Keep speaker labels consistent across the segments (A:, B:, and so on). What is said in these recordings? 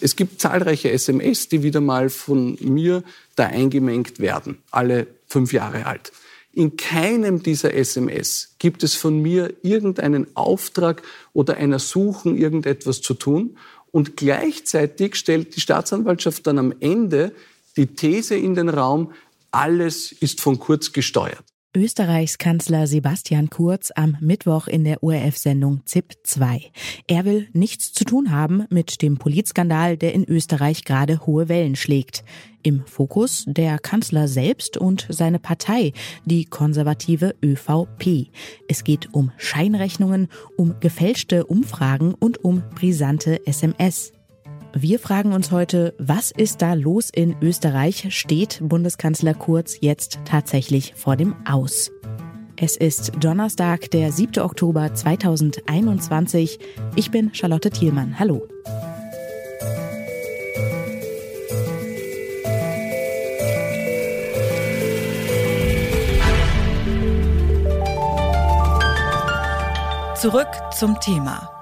A: Es gibt zahlreiche SMS, die wieder mal von mir da eingemengt werden, alle fünf Jahre alt. In keinem dieser SMS gibt es von mir irgendeinen Auftrag oder ein Ersuchen, irgendetwas zu tun. Und gleichzeitig stellt die Staatsanwaltschaft dann am Ende die These in den Raum, alles ist von Kurz gesteuert.
B: Österreichs Kanzler Sebastian Kurz am Mittwoch in der ORF-Sendung ZIP 2. Er will nichts zu tun haben mit dem Polizskandal, der in Österreich gerade hohe Wellen schlägt. Im Fokus der Kanzler selbst und seine Partei, die konservative ÖVP. Es geht um Scheinrechnungen, um gefälschte Umfragen und um brisante SMS. Wir fragen uns heute, was ist da los in Österreich? Steht Bundeskanzler Kurz jetzt tatsächlich vor dem Aus? Es ist Donnerstag, der 7. Oktober 2021. Ich bin Charlotte Thielmann. Hallo.
C: Zurück zum Thema.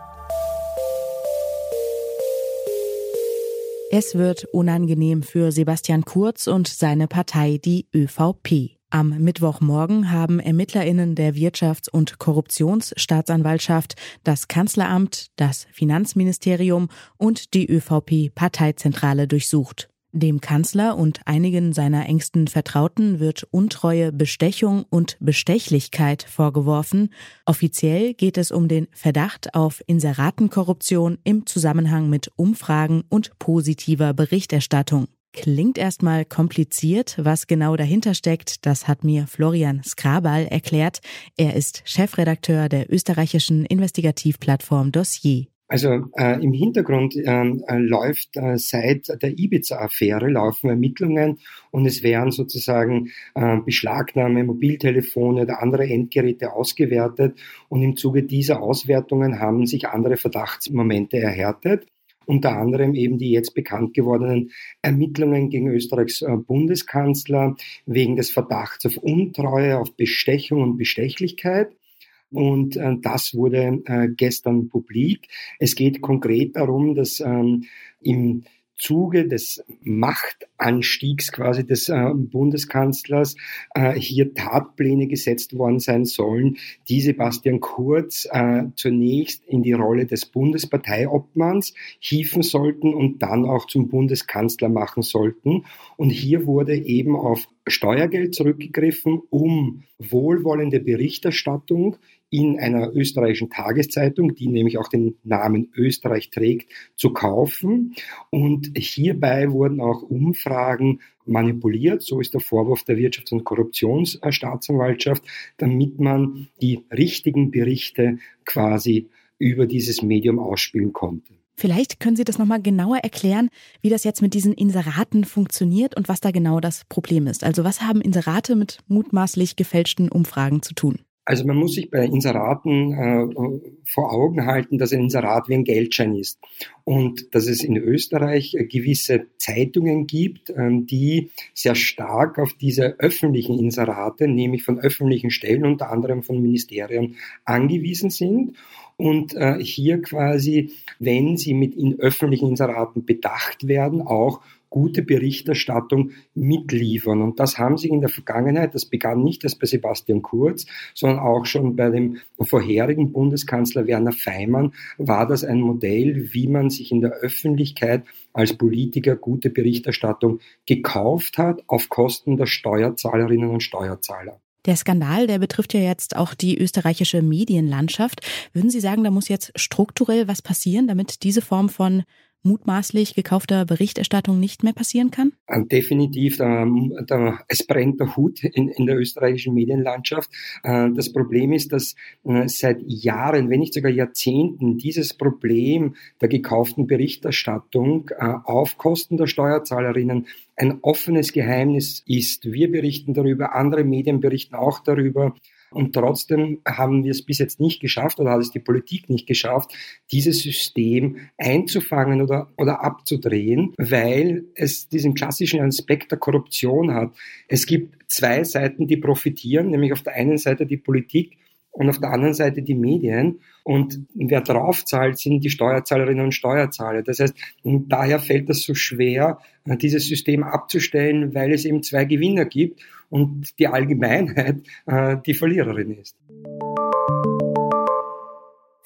B: Es wird unangenehm für Sebastian Kurz und seine Partei, die ÖVP. Am Mittwochmorgen haben Ermittlerinnen der Wirtschafts- und Korruptionsstaatsanwaltschaft das Kanzleramt, das Finanzministerium und die ÖVP-Parteizentrale durchsucht. Dem Kanzler und einigen seiner engsten Vertrauten wird Untreue, Bestechung und Bestechlichkeit vorgeworfen. Offiziell geht es um den Verdacht auf Inseratenkorruption im Zusammenhang mit Umfragen und positiver Berichterstattung. Klingt erstmal kompliziert, was genau dahinter steckt, das hat mir Florian Skrabal erklärt. Er ist Chefredakteur der österreichischen Investigativplattform Dossier.
D: Also äh, im Hintergrund äh, läuft äh, seit der Ibiza-Affäre laufen Ermittlungen und es werden sozusagen äh, Beschlagnahme, Mobiltelefone oder andere Endgeräte ausgewertet und im Zuge dieser Auswertungen haben sich andere Verdachtsmomente erhärtet. Unter anderem eben die jetzt bekannt gewordenen Ermittlungen gegen Österreichs äh, Bundeskanzler wegen des Verdachts auf Untreue, auf Bestechung und Bestechlichkeit. Und äh, das wurde äh, gestern publik. Es geht konkret darum, dass ähm, im Zuge des Machtanstiegs quasi des äh, Bundeskanzlers äh, hier Tatpläne gesetzt worden sein sollen, die Sebastian Kurz äh, zunächst in die Rolle des Bundesparteiobmanns hieven sollten und dann auch zum Bundeskanzler machen sollten. Und hier wurde eben auf Steuergeld zurückgegriffen, um wohlwollende Berichterstattung in einer österreichischen Tageszeitung, die nämlich auch den Namen Österreich trägt, zu kaufen. Und hierbei wurden auch Umfragen manipuliert, so ist der Vorwurf der Wirtschafts- und Korruptionsstaatsanwaltschaft, damit man die richtigen Berichte quasi über dieses Medium ausspielen konnte.
B: Vielleicht können Sie das nochmal genauer erklären, wie das jetzt mit diesen Inseraten funktioniert und was da genau das Problem ist. Also was haben Inserate mit mutmaßlich gefälschten Umfragen zu tun?
D: Also man muss sich bei Inseraten äh, vor Augen halten, dass ein Inserat wie ein Geldschein ist. Und dass es in Österreich gewisse Zeitungen gibt, ähm, die sehr stark auf diese öffentlichen Inserate, nämlich von öffentlichen Stellen, unter anderem von Ministerien, angewiesen sind. Und äh, hier quasi, wenn sie mit in öffentlichen Inseraten bedacht werden, auch gute Berichterstattung mitliefern. Und das haben sie in der Vergangenheit, das begann nicht erst bei Sebastian Kurz, sondern auch schon bei dem vorherigen Bundeskanzler Werner Feimann war das ein Modell, wie man sich in der Öffentlichkeit als Politiker gute Berichterstattung gekauft hat auf Kosten der Steuerzahlerinnen und Steuerzahler.
B: Der Skandal, der betrifft ja jetzt auch die österreichische Medienlandschaft. Würden Sie sagen, da muss jetzt strukturell was passieren, damit diese Form von mutmaßlich gekaufter Berichterstattung nicht mehr passieren kann?
D: Äh, definitiv. Da, da, es brennt der Hut in, in der österreichischen Medienlandschaft. Äh, das Problem ist, dass äh, seit Jahren, wenn nicht sogar Jahrzehnten, dieses Problem der gekauften Berichterstattung auf Kosten der Steuerzahlerinnen ein offenes Geheimnis ist. Wir berichten darüber, andere Medien berichten auch darüber. Und trotzdem haben wir es bis jetzt nicht geschafft oder hat es die Politik nicht geschafft, dieses System einzufangen oder, oder abzudrehen, weil es diesen klassischen Aspekt der Korruption hat. Es gibt zwei Seiten, die profitieren, nämlich auf der einen Seite die Politik, und auf der anderen Seite die Medien. Und wer draufzahlt, sind die Steuerzahlerinnen und Steuerzahler. Das heißt, daher fällt das so schwer, dieses System abzustellen, weil es eben zwei Gewinner gibt und die Allgemeinheit äh, die Verliererin ist.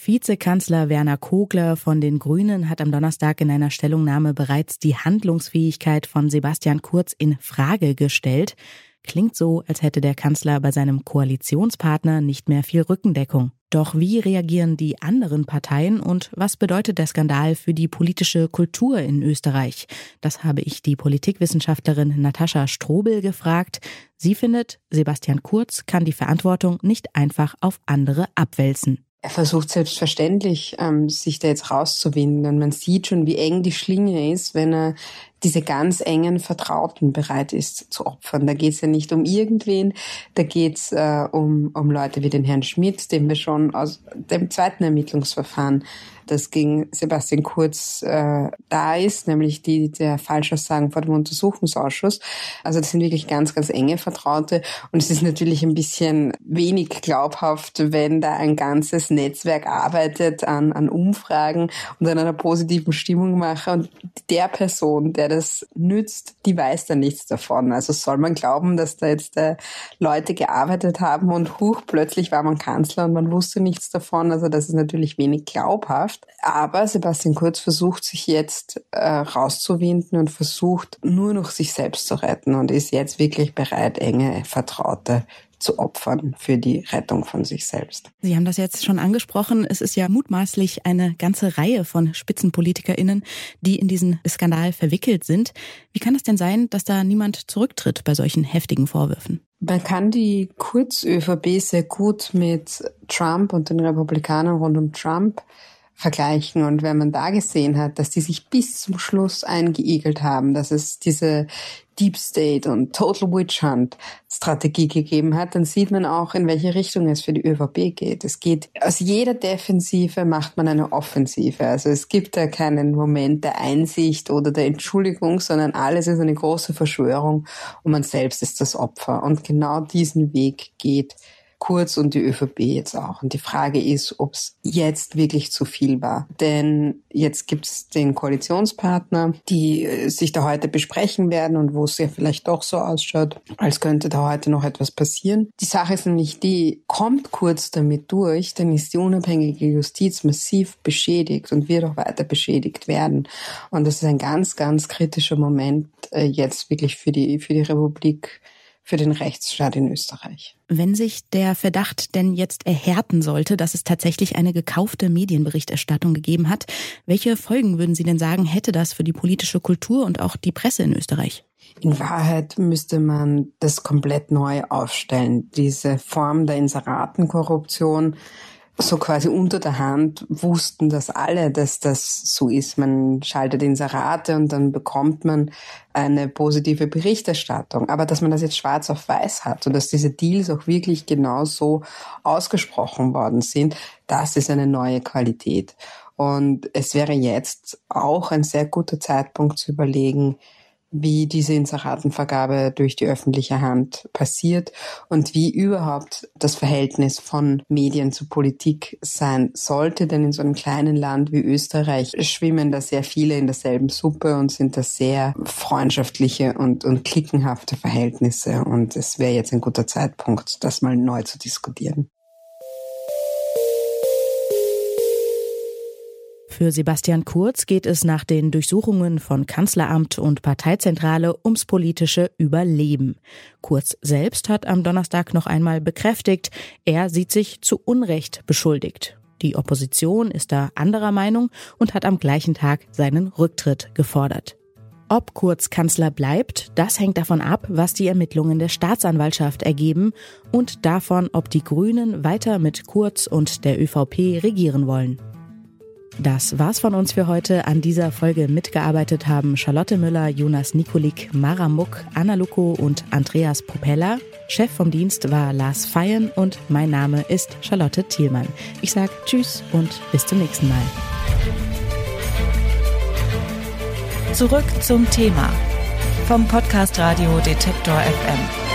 B: Vizekanzler Werner Kogler von den Grünen hat am Donnerstag in einer Stellungnahme bereits die Handlungsfähigkeit von Sebastian Kurz in Frage gestellt. Klingt so, als hätte der Kanzler bei seinem Koalitionspartner nicht mehr viel Rückendeckung. Doch wie reagieren die anderen Parteien und was bedeutet der Skandal für die politische Kultur in Österreich? Das habe ich die Politikwissenschaftlerin Natascha Strobel gefragt. Sie findet, Sebastian Kurz kann die Verantwortung nicht einfach auf andere abwälzen.
E: Er versucht selbstverständlich, ähm, sich da jetzt rauszuwinden. Und man sieht schon, wie eng die Schlinge ist, wenn er diese ganz engen Vertrauten bereit ist zu opfern. Da geht es ja nicht um irgendwen, da geht es äh, um, um Leute wie den Herrn Schmidt, den wir schon aus dem zweiten Ermittlungsverfahren das gegen Sebastian Kurz äh, da ist, nämlich die der Falschaussagen vor dem Untersuchungsausschuss. Also das sind wirklich ganz, ganz enge Vertraute und es ist natürlich ein bisschen wenig glaubhaft, wenn da ein ganzes Netzwerk arbeitet an, an Umfragen und an einer positiven Stimmung mache und der Person, der das nützt, die weiß da nichts davon. Also soll man glauben, dass da jetzt äh, Leute gearbeitet haben und huch, plötzlich war man Kanzler und man wusste nichts davon. Also das ist natürlich wenig glaubhaft. Aber Sebastian Kurz versucht sich jetzt äh, rauszuwinden und versucht nur noch sich selbst zu retten und ist jetzt wirklich bereit, enge Vertraute zu opfern für die Rettung von sich selbst.
B: Sie haben das jetzt schon angesprochen. Es ist ja mutmaßlich eine ganze Reihe von Spitzenpolitikerinnen, die in diesen Skandal verwickelt sind. Wie kann es denn sein, dass da niemand zurücktritt bei solchen heftigen Vorwürfen?
E: Man kann die Kurz-ÖVP sehr gut mit Trump und den Republikanern rund um Trump vergleichen. Und wenn man da gesehen hat, dass die sich bis zum Schluss eingeigelt haben, dass es diese Deep State und Total Witch Hunt Strategie gegeben hat, dann sieht man auch, in welche Richtung es für die ÖVP geht. Es geht, aus jeder Defensive macht man eine Offensive. Also es gibt da keinen Moment der Einsicht oder der Entschuldigung, sondern alles ist eine große Verschwörung und man selbst ist das Opfer. Und genau diesen Weg geht Kurz und die ÖVP jetzt auch. Und die Frage ist, ob es jetzt wirklich zu viel war. Denn jetzt gibt es den Koalitionspartner, die äh, sich da heute besprechen werden und wo es ja vielleicht doch so ausschaut, als könnte da heute noch etwas passieren. Die Sache ist nämlich die, kommt Kurz damit durch, dann ist die unabhängige Justiz massiv beschädigt und wird auch weiter beschädigt werden. Und das ist ein ganz, ganz kritischer Moment äh, jetzt wirklich für die, für die Republik für den Rechtsstaat in Österreich.
B: Wenn sich der Verdacht denn jetzt erhärten sollte, dass es tatsächlich eine gekaufte Medienberichterstattung gegeben hat, welche Folgen würden Sie denn sagen, hätte das für die politische Kultur und auch die Presse in Österreich?
E: In Wahrheit müsste man das komplett neu aufstellen. Diese Form der Inseratenkorruption so quasi unter der Hand wussten das alle, dass das so ist. Man schaltet Inserate und dann bekommt man eine positive Berichterstattung. Aber dass man das jetzt schwarz auf weiß hat und dass diese Deals auch wirklich genau so ausgesprochen worden sind, das ist eine neue Qualität. Und es wäre jetzt auch ein sehr guter Zeitpunkt zu überlegen, wie diese Inseratenvergabe durch die öffentliche Hand passiert und wie überhaupt das Verhältnis von Medien zu Politik sein sollte. Denn in so einem kleinen Land wie Österreich schwimmen da sehr viele in derselben Suppe und sind da sehr freundschaftliche und, und klickenhafte Verhältnisse. Und es wäre jetzt ein guter Zeitpunkt, das mal neu zu diskutieren.
B: Für Sebastian Kurz geht es nach den Durchsuchungen von Kanzleramt und Parteizentrale ums politische Überleben. Kurz selbst hat am Donnerstag noch einmal bekräftigt, er sieht sich zu Unrecht beschuldigt. Die Opposition ist da anderer Meinung und hat am gleichen Tag seinen Rücktritt gefordert. Ob Kurz Kanzler bleibt, das hängt davon ab, was die Ermittlungen der Staatsanwaltschaft ergeben und davon, ob die Grünen weiter mit Kurz und der ÖVP regieren wollen. Das war's von uns für heute. An dieser Folge mitgearbeitet haben Charlotte Müller, Jonas Nikolik, Mara Muck, Anna Luko und Andreas Propeller. Chef vom Dienst war Lars Feyen und mein Name ist Charlotte Thielmann. Ich sag Tschüss und bis zum nächsten Mal.
C: Zurück zum Thema vom Podcast Radio Detektor FM.